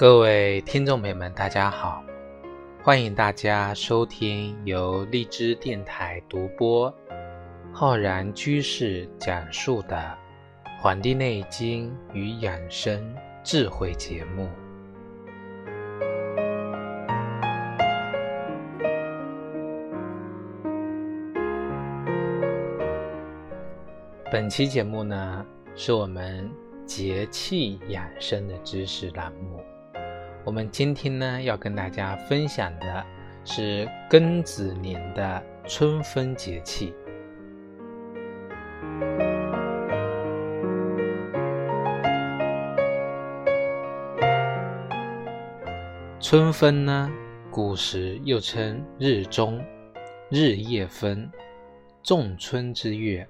各位听众朋友们，大家好！欢迎大家收听由荔枝电台独播、浩然居士讲述的《黄帝内经与养生智慧》节目。本期节目呢，是我们节气养生的知识栏目。我们今天呢，要跟大家分享的是庚子年的春分节气。春分呢，古时又称日中、日夜分，仲春之月。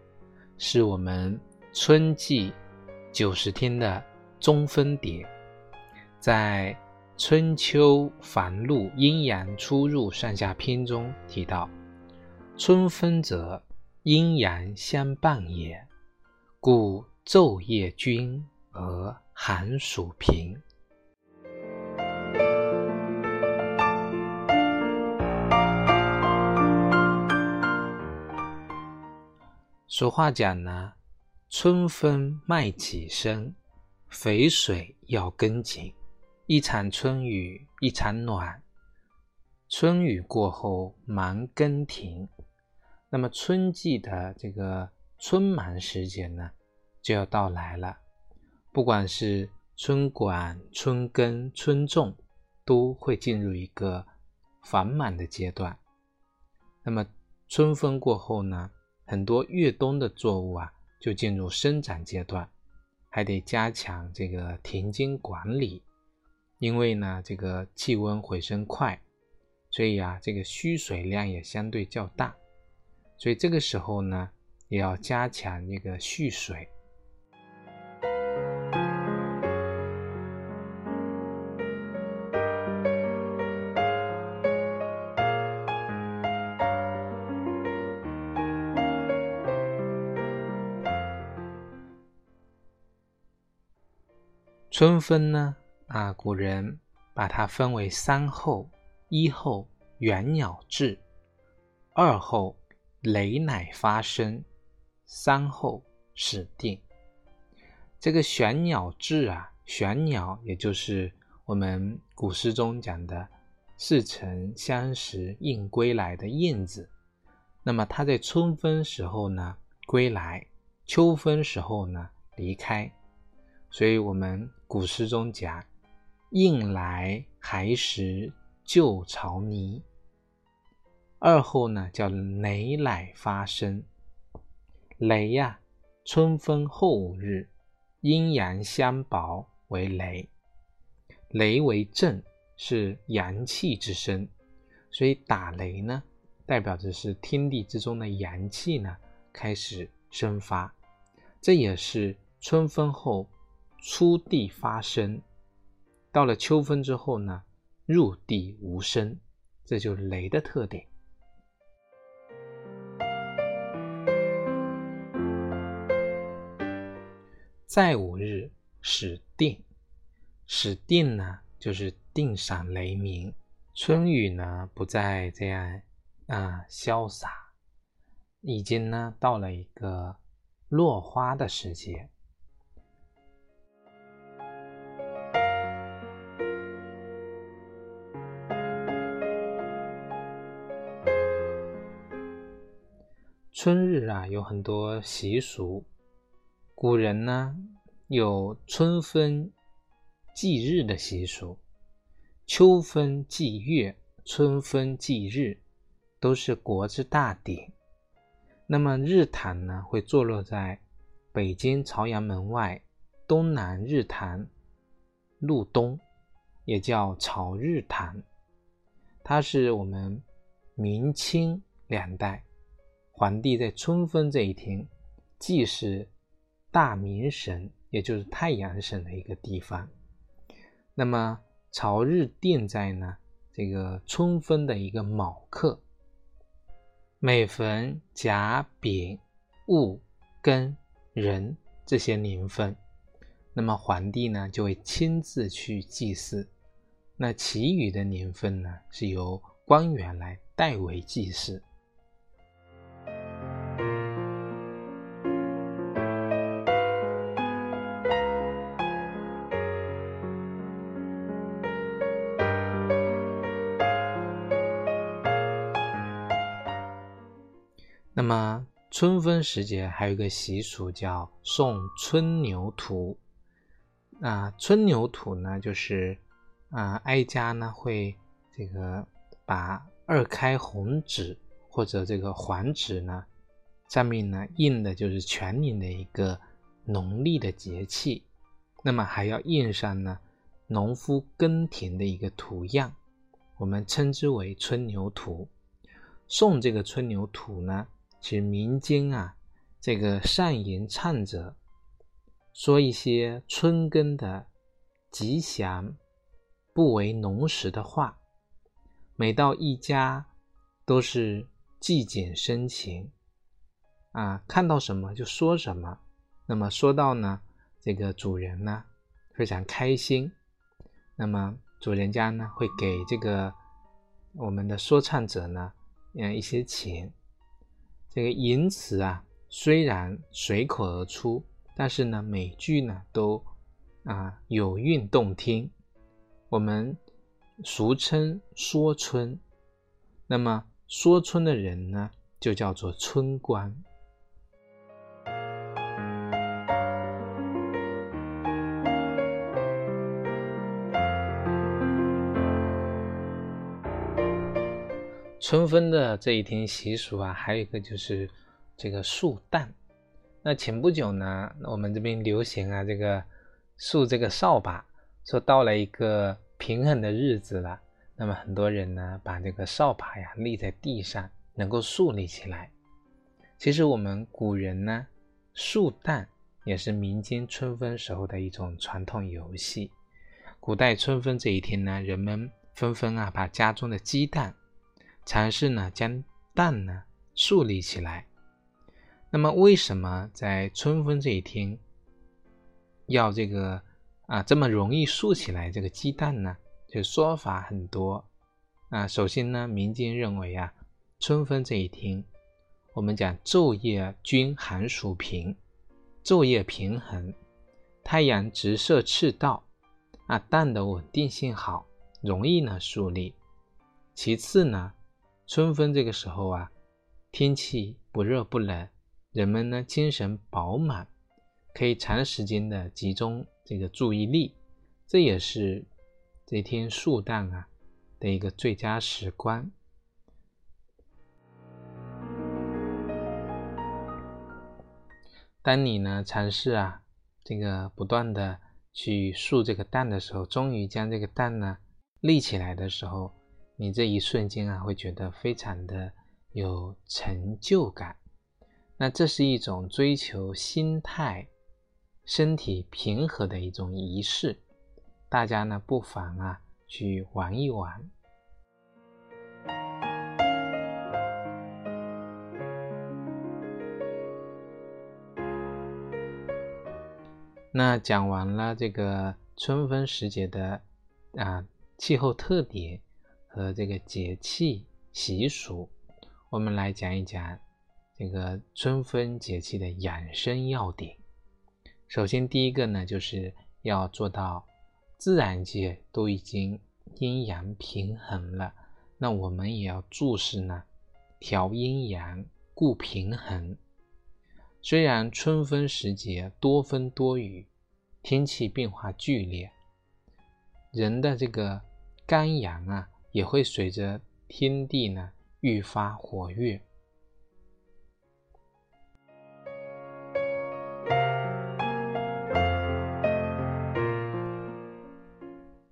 是我们春季九十天的中分点，在《春秋繁露阴阳出入上下篇》中提到：“春分则阴阳相伴也，故昼夜均而寒暑平。”俗话讲呢，春分麦起生，肥水要跟紧。一场春雨一场暖，春雨过后忙耕庭。那么春季的这个春忙时节呢，就要到来了。不管是春管、春耕、春种，都会进入一个繁忙的阶段。那么春分过后呢？很多越冬的作物啊，就进入生长阶段，还得加强这个田间管理，因为呢，这个气温回升快，所以啊，这个需水量也相对较大，所以这个时候呢，也要加强这个蓄水。春分呢，啊，古人把它分为三候：一候元鸟至，二候雷乃发生，三候始定。这个玄鸟至啊，玄鸟也就是我们古诗中讲的“似曾相识应归来”的燕子。那么它在春分时候呢归来，秋分时候呢离开。所以，我们古诗中讲“应来还时旧巢泥”。二后呢，叫雷乃发生。雷呀，春分后五日，阴阳相薄为雷。雷为正，是阳气之生，所以打雷呢，代表着是天地之中的阳气呢开始生发。这也是春分后。出地发生，到了秋分之后呢，入地无声，这就是雷的特点。再五日始定，始定呢就是定赏雷鸣，春雨呢不再这样啊潇洒，已经呢到了一个落花的时节。春日啊，有很多习俗。古人呢有春分祭日的习俗，秋分祭月，春分祭日，都是国之大典。那么日坛呢，会坐落在北京朝阳门外东南日坛路东，也叫朝日坛。它是我们明清两代。皇帝在春分这一天，祭祀大明神，也就是太阳神的一个地方。那么朝日殿在呢这个春分的一个卯刻，每逢甲、丙、戊、庚、壬这些年份，那么皇帝呢就会亲自去祭祀，那其余的年份呢，是由官员来代为祭祀。春分时节还有一个习俗叫送春牛图。那春牛图呢，就是啊哀家呢会这个把二开红纸或者这个黄纸呢，上面呢印的就是全年的一个农历的节气，那么还要印上呢农夫耕田的一个图样，我们称之为春牛图。送这个春牛图呢。其实民间啊，这个善言唱者说一些春耕的吉祥、不为农时的话，每到一家都是既简深情啊，看到什么就说什么。那么说到呢，这个主人呢非常开心，那么主人家呢会给这个我们的说唱者呢嗯一些钱。这个言辞啊，虽然随口而出，但是呢，每句呢都啊有韵动听。我们俗称说春，那么说春的人呢，就叫做春官。春分的这一天习俗啊，还有一个就是这个树蛋。那前不久呢，我们这边流行啊，这个竖这个扫把，说到了一个平衡的日子了。那么很多人呢，把这个扫把呀立在地上，能够竖立起来。其实我们古人呢，竖蛋也是民间春分时候的一种传统游戏。古代春分这一天呢，人们纷纷啊，把家中的鸡蛋。尝试呢，将蛋呢树立起来。那么，为什么在春分这一天要这个啊这么容易竖起来这个鸡蛋呢？就说法很多啊。首先呢，民间认为啊，春分这一天，我们讲昼夜均寒暑平，昼夜平衡，太阳直射赤道啊，蛋的稳定性好，容易呢树立。其次呢。春分这个时候啊，天气不热不冷，人们呢精神饱满，可以长时间的集中这个注意力，这也是这天树蛋啊的一个最佳时光。当你呢尝试啊这个不断的去竖这个蛋的时候，终于将这个蛋呢立起来的时候。你这一瞬间啊，会觉得非常的有成就感。那这是一种追求心态、身体平和的一种仪式，大家呢不妨啊去玩一玩。那讲完了这个春分时节的啊气候特点。和这个节气习俗，我们来讲一讲这个春分节气的养生要点。首先，第一个呢，就是要做到自然界都已经阴阳平衡了，那我们也要注视呢，调阴阳，固平衡。虽然春分时节多风多雨，天气变化剧烈，人的这个肝阳啊。也会随着天地呢愈发活跃。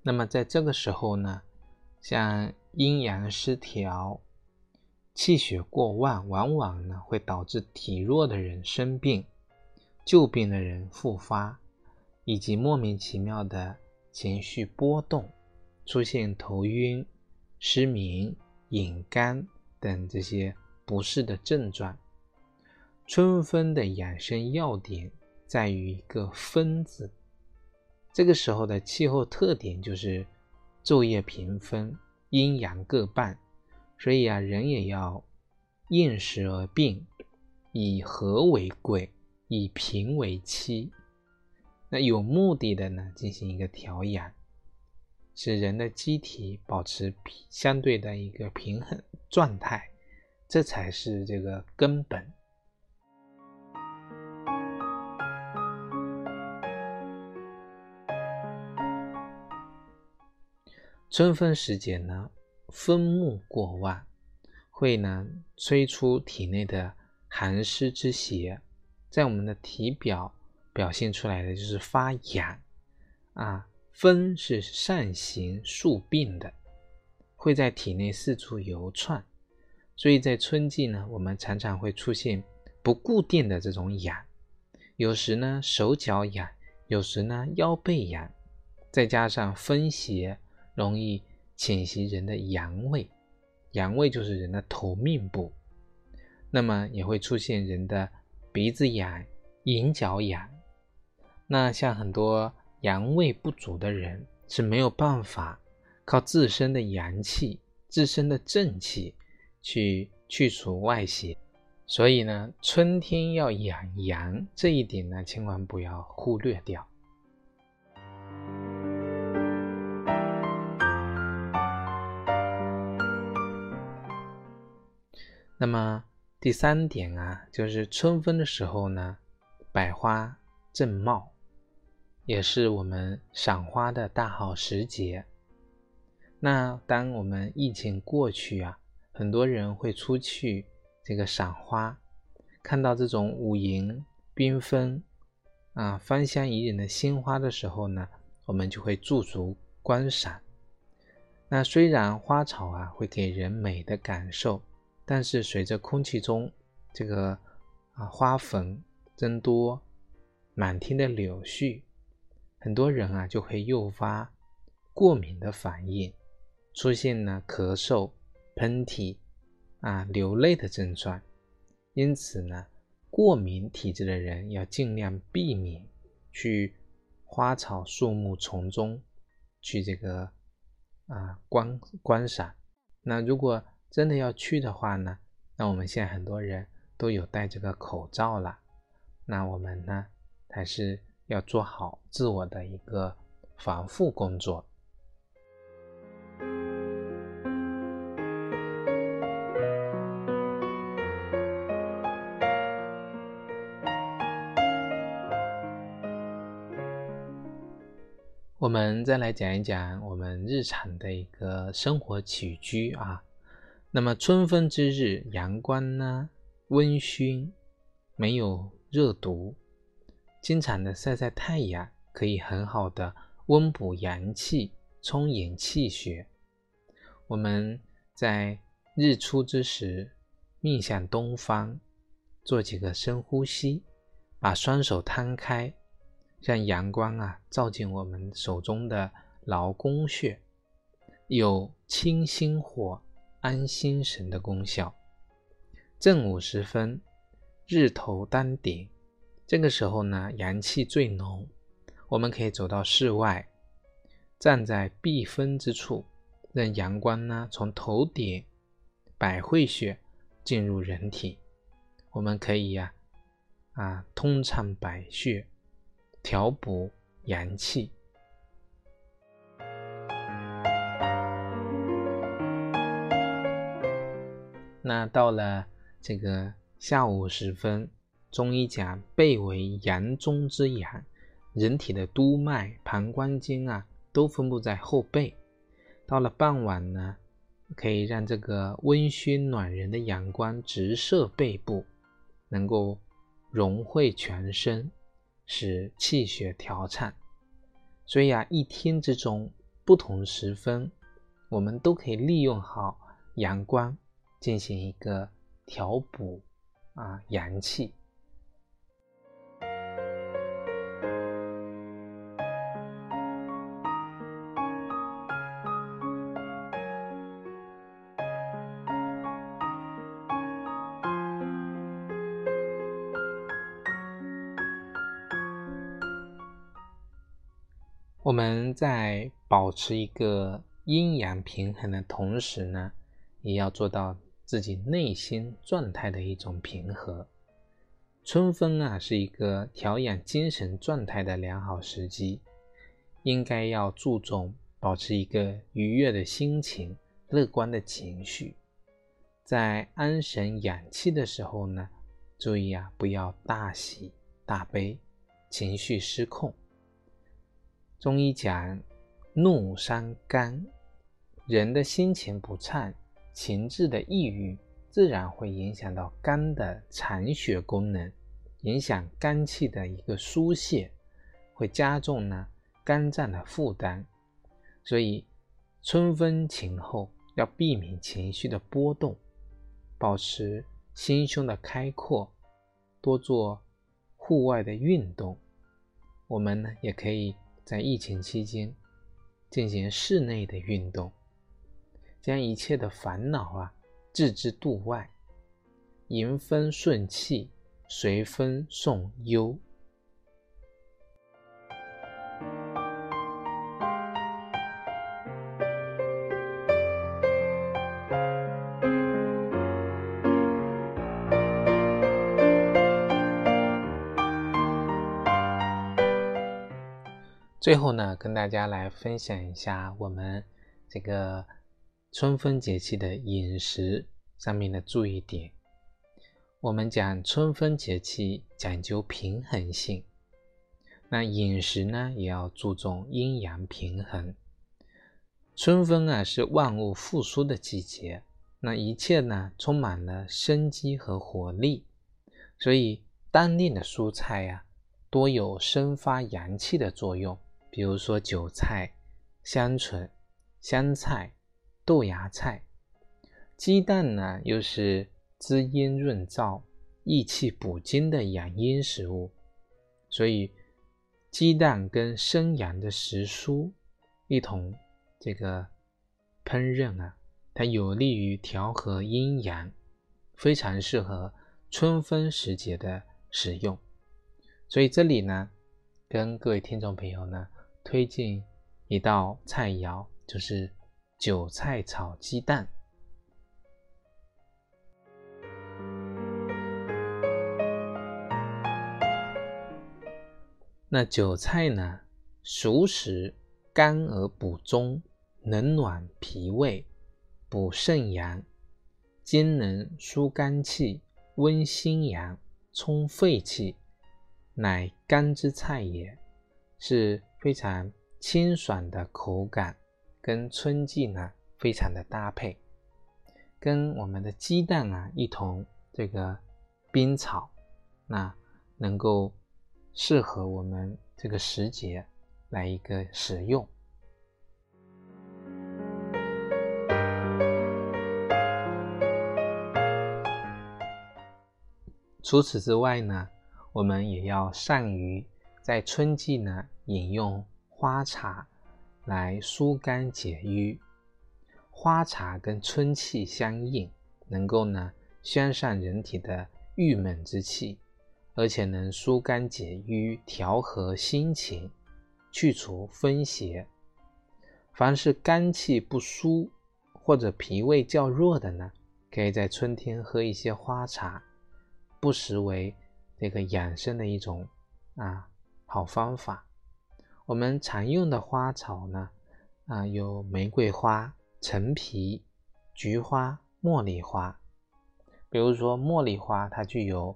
那么在这个时候呢，像阴阳失调、气血过旺，往往呢会导致体弱的人生病、旧病的人复发，以及莫名其妙的情绪波动，出现头晕。失眠、饮干等这些不适的症状。春分的养生要点在于一个“分”字。这个时候的气候特点就是昼夜平分，阴阳各半，所以啊，人也要应时而病，以和为贵，以平为期。那有目的的呢，进行一个调养，使人的机体保持相对的一个平衡状态，这才是这个根本。春分时节呢，风木过旺，会呢吹出体内的寒湿之邪，在我们的体表。表现出来的就是发痒啊，风是善行速病的，会在体内四处游窜，所以在春季呢，我们常常会出现不固定的这种痒，有时呢手脚痒，有时呢腰背痒，再加上风邪容易侵袭人的阳位，阳位就是人的头面部，那么也会出现人的鼻子痒、眼角痒。那像很多阳胃不足的人是没有办法靠自身的阳气、自身的正气去去除外邪，所以呢，春天要养阳这一点呢，千万不要忽略掉。那么第三点啊，就是春分的时候呢，百花正茂。也是我们赏花的大好时节。那当我们疫情过去啊，很多人会出去这个赏花，看到这种五颜缤纷啊、芳香宜人的鲜花的时候呢，我们就会驻足观赏。那虽然花草啊会给人美的感受，但是随着空气中这个啊花粉增多，满天的柳絮。很多人啊就会诱发过敏的反应，出现呢咳嗽、喷嚏啊、流泪的症状。因此呢，过敏体质的人要尽量避免去花草树木丛中去这个啊观观赏。那如果真的要去的话呢，那我们现在很多人都有戴这个口罩了，那我们呢还是。要做好自我的一个防护工作。我们再来讲一讲我们日常的一个生活起居啊。那么春分之日，阳光呢温煦，没有热毒。经常的晒晒太阳，可以很好的温补阳气，充盈气血。我们在日出之时，面向东方，做几个深呼吸，把双手摊开，让阳光啊照进我们手中的劳宫穴，有清心火、安心神的功效。正午时分，日头当顶。这个时候呢，阳气最浓，我们可以走到室外，站在避风之处，让阳光呢从头顶百会穴进入人体，我们可以呀啊通畅百穴，调补阳气。那到了这个下午时分。中医讲背为阳中之阳，人体的督脉、膀胱经啊，都分布在后背。到了傍晚呢，可以让这个温煦暖人的阳光直射背部，能够融汇全身，使气血调畅。所以啊，一天之中不同时分，我们都可以利用好阳光，进行一个调补啊阳气。我们在保持一个阴阳平衡的同时呢，也要做到自己内心状态的一种平和。春分啊，是一个调养精神状态的良好时机，应该要注重保持一个愉悦的心情、乐观的情绪。在安神养气的时候呢，注意啊，不要大喜大悲，情绪失控。中医讲怒伤肝，人的心情不畅，情志的抑郁，自然会影响到肝的藏血功能。影响肝气的一个疏泄，会加重呢肝脏的负担，所以春分前后要避免情绪的波动，保持心胸的开阔，多做户外的运动。我们呢也可以在疫情期间进行室内的运动，将一切的烦恼啊置之度外，迎风顺气。随风送忧。最后呢，跟大家来分享一下我们这个春分节气的饮食上面的注意点。我们讲春分节气讲究平衡性，那饮食呢也要注重阴阳平衡。春分啊是万物复苏的季节，那一切呢充满了生机和活力，所以当令的蔬菜呀多有生发阳气的作用，比如说韭菜、香椿、香菜、豆芽菜，鸡蛋呢又是。滋阴润燥、益气补精的养阴食物，所以鸡蛋跟生阳的食蔬一同这个烹饪啊，它有利于调和阴阳，非常适合春分时节的使用。所以这里呢，跟各位听众朋友呢推荐一道菜肴，就是韭菜炒鸡蛋。那韭菜呢？熟食甘而补中，能暖脾胃，补肾阳，兼能疏肝气、温心阳、充肺气，乃甘之菜也，是非常清爽的口感，跟春季呢非常的搭配，跟我们的鸡蛋啊一同这个冰炒，那能够。适合我们这个时节来一个使用。除此之外呢，我们也要善于在春季呢饮用花茶来疏肝解郁。花茶跟春气相应，能够呢宣散人体的郁闷之气。而且能疏肝解郁、调和心情、去除风邪。凡是肝气不舒或者脾胃较弱的呢，可以在春天喝一些花茶，不失为这个养生的一种啊好方法。我们常用的花草呢，啊有玫瑰花、陈皮、菊花、茉莉花。比如说茉莉花，它具有。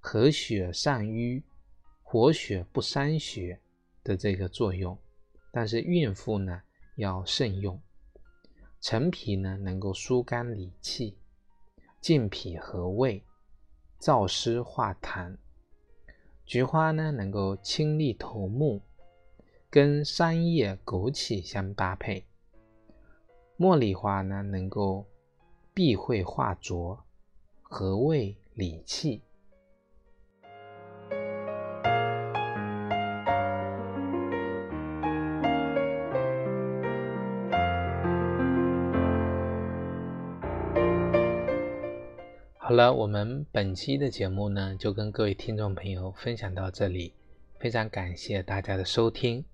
和血散瘀、活血不伤血的这个作用，但是孕妇呢要慎用。陈皮呢能够疏肝理气、健脾和胃、燥湿化痰；菊花呢能够清利头目，跟桑叶、枸杞相搭配；茉莉花呢能够避秽化浊、和胃理气。好了，我们本期的节目呢，就跟各位听众朋友分享到这里，非常感谢大家的收听。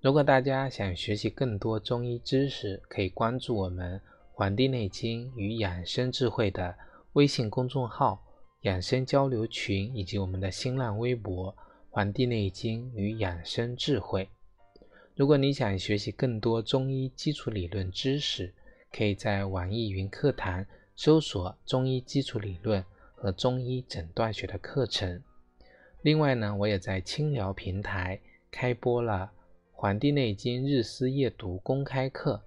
如果大家想学习更多中医知识，可以关注我们《黄帝内经与养生智慧》的微信公众号、养生交流群，以及我们的新浪微博《黄帝内经与养生智慧》。如果你想学习更多中医基础理论知识，可以在网易云课堂搜索“中医基础理论”和“中医诊断学”的课程。另外呢，我也在清聊平台开播了。《黄帝内经日思夜读》公开课，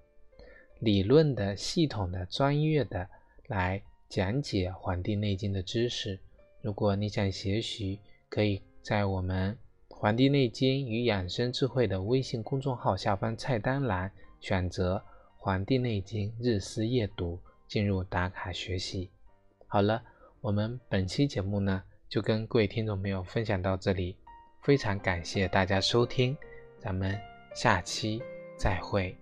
理论的、系统的、专业的来讲解《黄帝内经》的知识。如果你想学习，可以在我们《黄帝内经与养生智慧》的微信公众号下方菜单栏选择《黄帝内经日思夜读》，进入打卡学习。好了，我们本期节目呢，就跟各位听众朋友分享到这里，非常感谢大家收听。咱们下期再会。